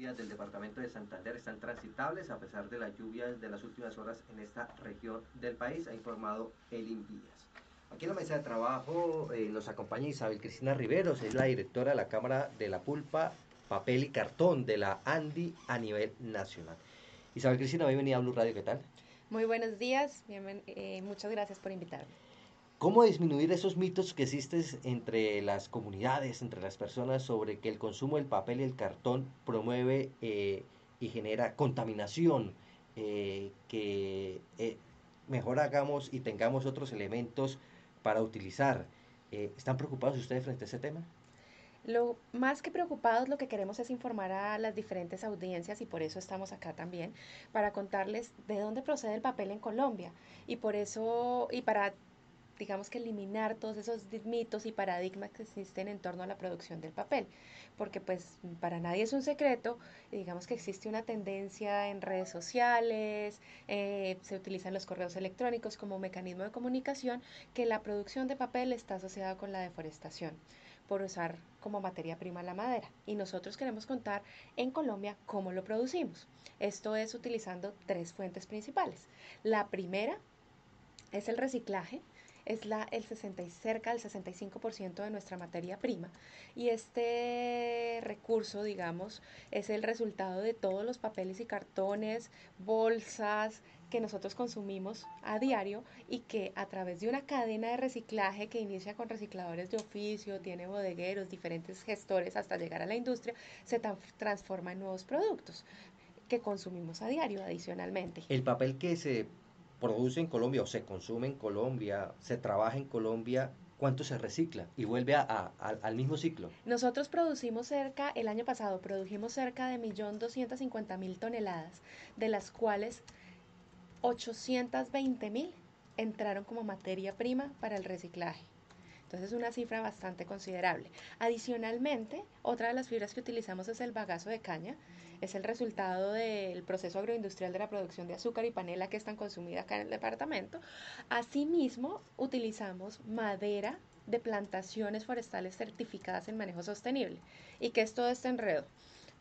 vías del departamento de Santander están transitables a pesar de las lluvias de las últimas horas en esta región del país, ha informado el Invías. Aquí en la mesa de trabajo eh, nos acompaña Isabel Cristina Riveros, es la directora de la Cámara de la Pulpa, Papel y Cartón de la ANDI a nivel nacional. Isabel Cristina, bienvenida a Blue Radio, ¿qué tal? Muy buenos días, eh, muchas gracias por invitarme. ¿Cómo disminuir esos mitos que existen entre las comunidades, entre las personas, sobre que el consumo del papel y el cartón promueve eh, y genera contaminación, que mejor hagamos y tengamos otros elementos para utilizar. Eh, ¿Están preocupados ustedes frente a ese tema? Lo más que preocupados, lo que queremos es informar a las diferentes audiencias y por eso estamos acá también, para contarles de dónde procede el papel en Colombia y por eso, y para digamos que eliminar todos esos mitos y paradigmas que existen en torno a la producción del papel, porque pues para nadie es un secreto, digamos que existe una tendencia en redes sociales, eh, se utilizan los correos electrónicos como mecanismo de comunicación, que la producción de papel está asociada con la deforestación por usar como materia prima la madera. Y nosotros queremos contar en Colombia cómo lo producimos. Esto es utilizando tres fuentes principales. La primera es el reciclaje, es la, el 60 cerca del 65% de nuestra materia prima. Y este recurso, digamos, es el resultado de todos los papeles y cartones, bolsas que nosotros consumimos a diario y que a través de una cadena de reciclaje que inicia con recicladores de oficio, tiene bodegueros, diferentes gestores hasta llegar a la industria, se transforma en nuevos productos que consumimos a diario adicionalmente. El papel que se produce en Colombia o se consume en Colombia, se trabaja en Colombia, ¿cuánto se recicla y vuelve a, al mismo ciclo? Nosotros producimos cerca, el año pasado produjimos cerca de 1.250.000 toneladas, de las cuales 820.000 entraron como materia prima para el reciclaje. Entonces es una cifra bastante considerable. Adicionalmente, otra de las fibras que utilizamos es el bagazo de caña. Es el resultado del proceso agroindustrial de la producción de azúcar y panela que es tan consumida acá en el departamento. Asimismo, utilizamos madera de plantaciones forestales certificadas en manejo sostenible. ¿Y qué es todo este enredo?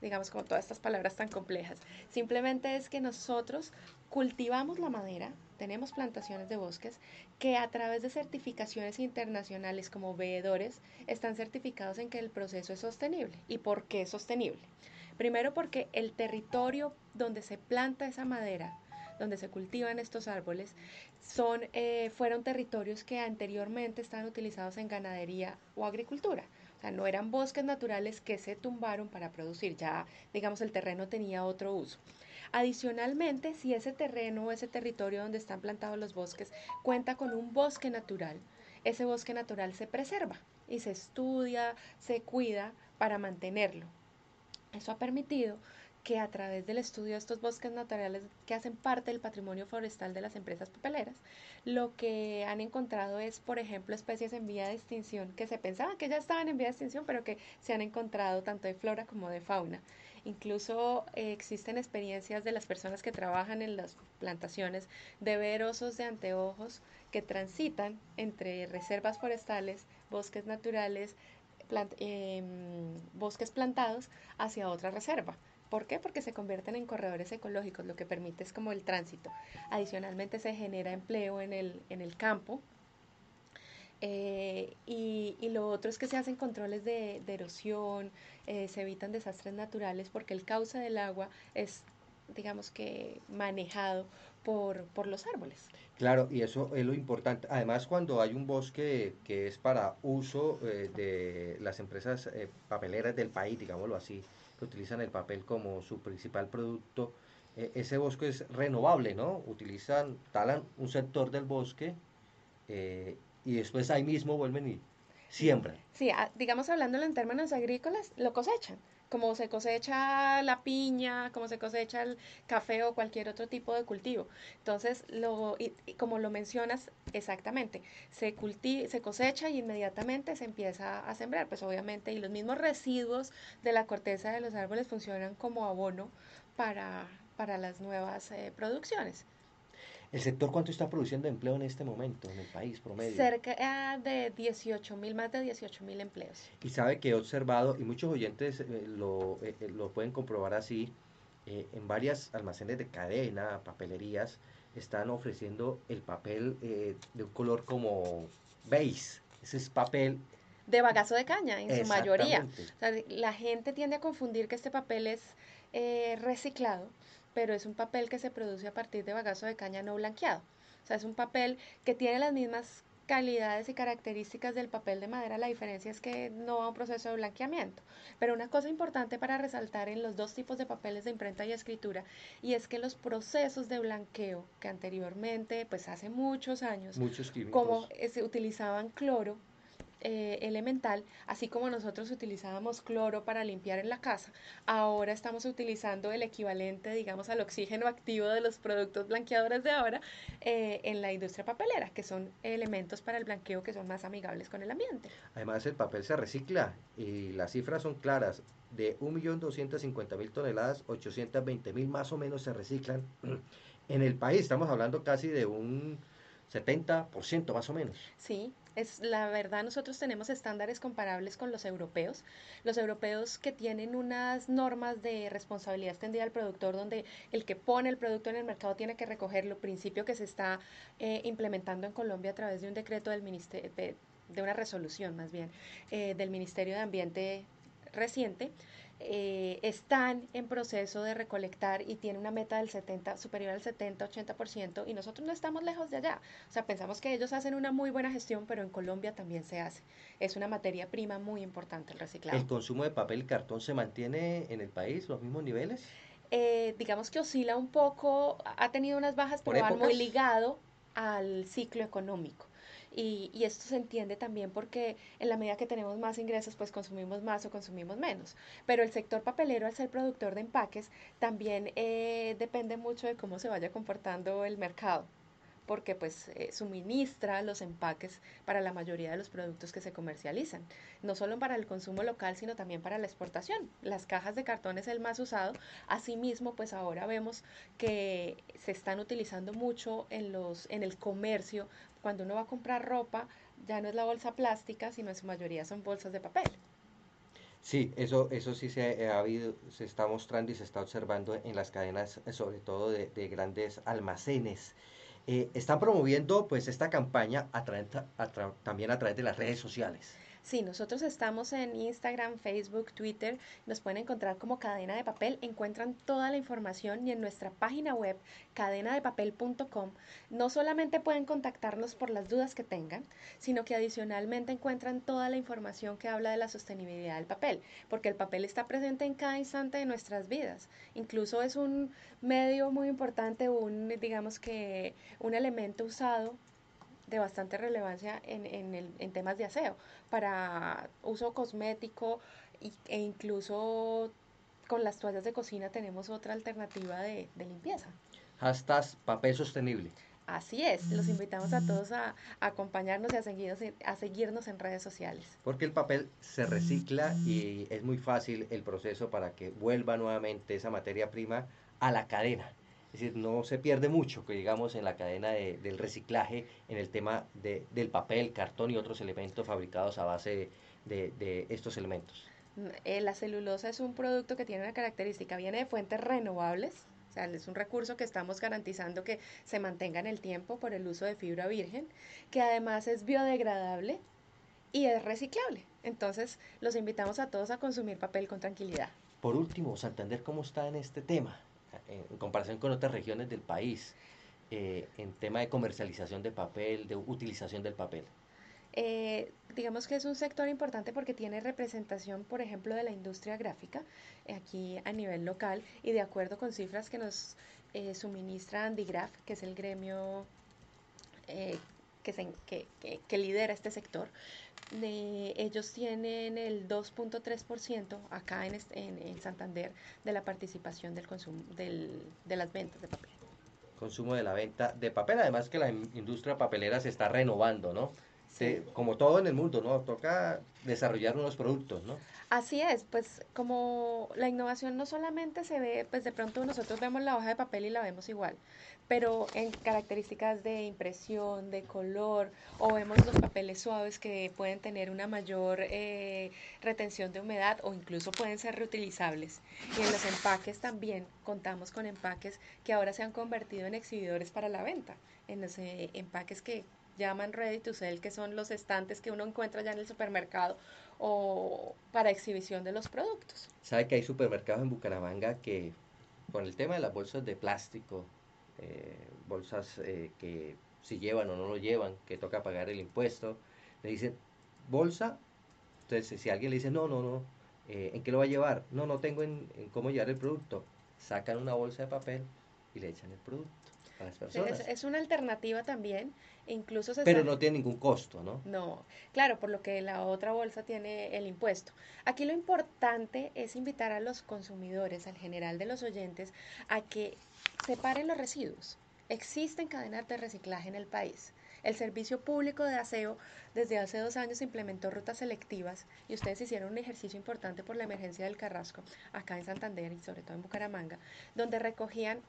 Digamos, como todas estas palabras tan complejas. Simplemente es que nosotros cultivamos la madera, tenemos plantaciones de bosques que a través de certificaciones internacionales como veedores están certificados en que el proceso es sostenible. ¿Y por qué es sostenible? Primero porque el territorio donde se planta esa madera, donde se cultivan estos árboles, son, eh, fueron territorios que anteriormente estaban utilizados en ganadería o agricultura. O sea, no eran bosques naturales que se tumbaron para producir, ya digamos el terreno tenía otro uso. Adicionalmente, si ese terreno o ese territorio donde están plantados los bosques cuenta con un bosque natural, ese bosque natural se preserva y se estudia, se cuida para mantenerlo. Eso ha permitido que a través del estudio de estos bosques naturales que hacen parte del patrimonio forestal de las empresas papeleras, lo que han encontrado es, por ejemplo, especies en vía de extinción que se pensaban que ya estaban en vía de extinción, pero que se han encontrado tanto de flora como de fauna. Incluso eh, existen experiencias de las personas que trabajan en las plantaciones de ver osos de anteojos que transitan entre reservas forestales, bosques naturales, em, bosques plantados hacia otra reserva. ¿Por qué? Porque se convierten en corredores ecológicos, lo que permite es como el tránsito. Adicionalmente se genera empleo en el, en el campo. Eh, y, lo otro es que se hacen controles de, erosión, eh, se evitan desastres naturales porque el cauce del agua es, digamos que, manejado por, por los árboles. Claro, y eso es lo importante. Además, cuando hay un bosque que es para uso eh, de las empresas papeleras del país, digámoslo así, utilizan el papel como su principal producto, eh, ese bosque es renovable, ¿no? Utilizan, talan un sector del bosque eh, y después ahí mismo vuelven y siembran. Sí, digamos hablándolo en términos agrícolas, lo cosechan como se cosecha la piña, como se cosecha el café o cualquier otro tipo de cultivo. Entonces, lo, y, como lo mencionas exactamente, se, se cosecha y inmediatamente se empieza a sembrar, pues obviamente, y los mismos residuos de la corteza de los árboles funcionan como abono para, para las nuevas eh, producciones. ¿El sector cuánto está produciendo empleo en este momento en el país promedio? Cerca de 18 mil, más de 18 mil empleos. Y sabe que he observado, y muchos oyentes eh, lo, eh, eh, lo, pueden comprobar así, en varias almacenes de cadena, papelerías, están ofreciendo el papel de un color como beige. Ese es papel de bagazo de caña en su mayoría. la gente tiende a confundir que este papel es reciclado pero es un papel que se produce a partir de bagazo de caña no blanqueado. O sea, es un papel que tiene las mismas calidades y características del papel de madera, la diferencia es que no va a un proceso de blanqueamiento. Pero una cosa importante para resaltar en los dos tipos de papeles de imprenta y escritura, y es que los procesos de blanqueo que anteriormente, pues hace muchos años, muchos como se utilizaban cloro, eh, elemental, así como nosotros utilizábamos cloro para limpiar en la casa, ahora estamos utilizando el equivalente, digamos, al oxígeno activo de los productos blanqueadores de ahora eh, en la industria papelera, que son elementos para el blanqueo que son más amigables con el ambiente. Además, el papel se recicla y las cifras son claras. De 1.250.000 toneladas, 820.000 más o menos se reciclan en el país. Estamos hablando casi de un 70% más o menos. Sí, es la verdad nosotros tenemos estándares comparables con los europeos. Los europeos que tienen unas normas de responsabilidad extendida al productor donde el que pone el producto en el mercado tiene que recogerlo, principio que se está eh, implementando en Colombia a través de un decreto del ministerio de, una resolución más bien eh, del Ministerio de Ambiente reciente eh, están en proceso de recolectar y tiene una meta del 70, superior al 70-80% y nosotros no estamos lejos de allá. O sea, pensamos que ellos hacen una muy buena gestión, pero en Colombia también se hace. Es una materia prima muy importante el reciclado. ¿El consumo de papel y cartón se mantiene en el país los mismos niveles? Eh, digamos que oscila un poco, ha tenido unas bajas, pero va muy ligado al ciclo económico. Y, esto se entiende también porque en la medida que tenemos más ingresos, pues consumimos más o consumimos menos. Pero el sector papelero, al ser productor de empaques, también eh, depende mucho de cómo se vaya comportando el mercado porque pues eh, suministra los empaques para la mayoría de los productos que se comercializan, no solo para el consumo local, sino también para la exportación. Las cajas de cartón es el más usado, asimismo pues ahora vemos que se están utilizando mucho en los en el comercio cuando uno va a comprar ropa, ya no es la bolsa plástica, sino en su mayoría son bolsas de papel. Sí, eso, eso sí se ha habido, se está mostrando y se está observando en las cadenas, sobre todo de, grandes almacenes. Eh, están promoviendo pues esta campaña a también a través de las redes sociales. Sí, nosotros estamos en Instagram, Facebook, Twitter. Nos pueden encontrar como Cadena de Papel. Encuentran toda la información y en nuestra página web cadenadepapel.com no solamente pueden contactarnos por las dudas que tengan, sino que adicionalmente encuentran toda la información que habla de la sostenibilidad del papel, porque el papel está presente en cada instante de nuestras vidas. Incluso es un medio muy importante, un digamos que un elemento usado de bastante relevancia en, en, el, en temas de aseo, para uso cosmético e incluso con las toallas de cocina tenemos otra alternativa de, de limpieza. Hashtag papel sostenible. Así es, los invitamos a todos a, acompañarnos y a seguirnos, a seguirnos en redes sociales. Porque el papel se recicla y es muy fácil el proceso para que vuelva nuevamente esa materia prima a la cadena. Es decir, no se pierde mucho, que digamos, en la cadena del reciclaje, en el tema de, del papel, cartón y otros elementos fabricados a base de, estos elementos. Eh, la celulosa es un producto que tiene una característica, viene de fuentes renovables, o sea, es un recurso que estamos garantizando que se mantenga en el tiempo por el uso de fibra virgen, que además es biodegradable y es reciclable. Entonces, los invitamos a todos a consumir papel con tranquilidad. Por último, Santander, ¿cómo está en este tema? En comparación con otras regiones del país eh, en tema de comercialización de papel, de utilización del papel? Eh, digamos que es un sector importante porque tiene representación, por ejemplo, de la industria gráfica eh, aquí a nivel local y de acuerdo con cifras que nos suministra Andigraf, que es el gremio que, se, que, que, lidera este sector, ellos tienen el 2.3% acá en, en, Santander de la participación del consumo del, de las ventas de papel. Consumo de la venta de papel, además que la industria papelera se está renovando, ¿no? Como todo en el mundo, ¿no? Toca desarrollar unos productos, ¿no? Así es, pues como la innovación no solamente se ve, pues de pronto nosotros vemos la hoja de papel y la vemos igual, pero en características de impresión, de color, o vemos los papeles suaves que pueden tener una mayor eh, retención de humedad o incluso pueden ser reutilizables. Y en los empaques también contamos con empaques que ahora se han convertido en exhibidores para la venta, en los eh, empaques que llaman ready to sell, que son los estantes que uno encuentra ya en el supermercado o para exhibición de los productos. ¿Sabe que hay supermercados en Bucaramanga que con el tema de las bolsas de plástico, eh, bolsas eh, que si llevan o no lo llevan, que toca pagar el impuesto, le dicen bolsa, entonces si alguien le dice no, no, no, eh, ¿en qué lo va a llevar? No, no tengo en, en cómo llevar el producto, sacan una bolsa de papel y le echan el producto. Es, una alternativa también, incluso Pero no tiene ningún costo, ¿no? No, claro, por lo que la otra bolsa tiene el impuesto. Aquí lo importante es invitar a los consumidores, al general de los oyentes, a que separen los residuos. Existen cadenas de reciclaje en el país. El Servicio Público de Aseo desde hace dos años implementó rutas selectivas y ustedes hicieron un ejercicio importante por la emergencia del Carrasco, acá en Santander y sobre todo en Bucaramanga, donde recogían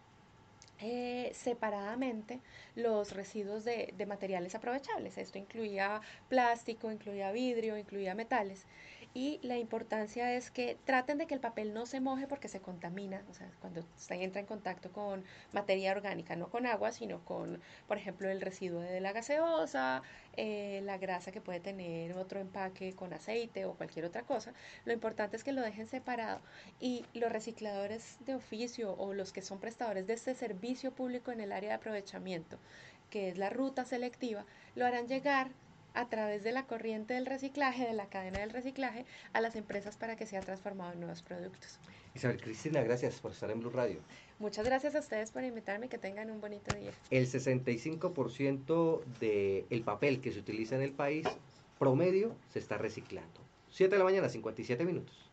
eh, separadamente los residuos de, de, materiales aprovechables. Esto incluía plástico, incluía vidrio, incluía metales y la importancia es que traten de que el papel no se moje porque se contamina, o sea, cuando se entra en contacto con materia orgánica, no con agua, sino con, por ejemplo, el residuo de la gaseosa, eh, la grasa que puede tener otro empaque con aceite o cualquier otra cosa. Lo importante es que lo dejen separado y los recicladores de oficio o los que son prestadores de este servicio público en el área de aprovechamiento, que es la ruta selectiva, lo harán llegar a través de la corriente del reciclaje, de la cadena del reciclaje, a las empresas para que sea transformado en nuevos productos. Isabel Cristina, gracias por estar en Blue Radio. Muchas gracias a ustedes por invitarme, que tengan un bonito día. El 65% del papel que se utiliza en el país promedio se está reciclando. 7 de la mañana, 57 minutos.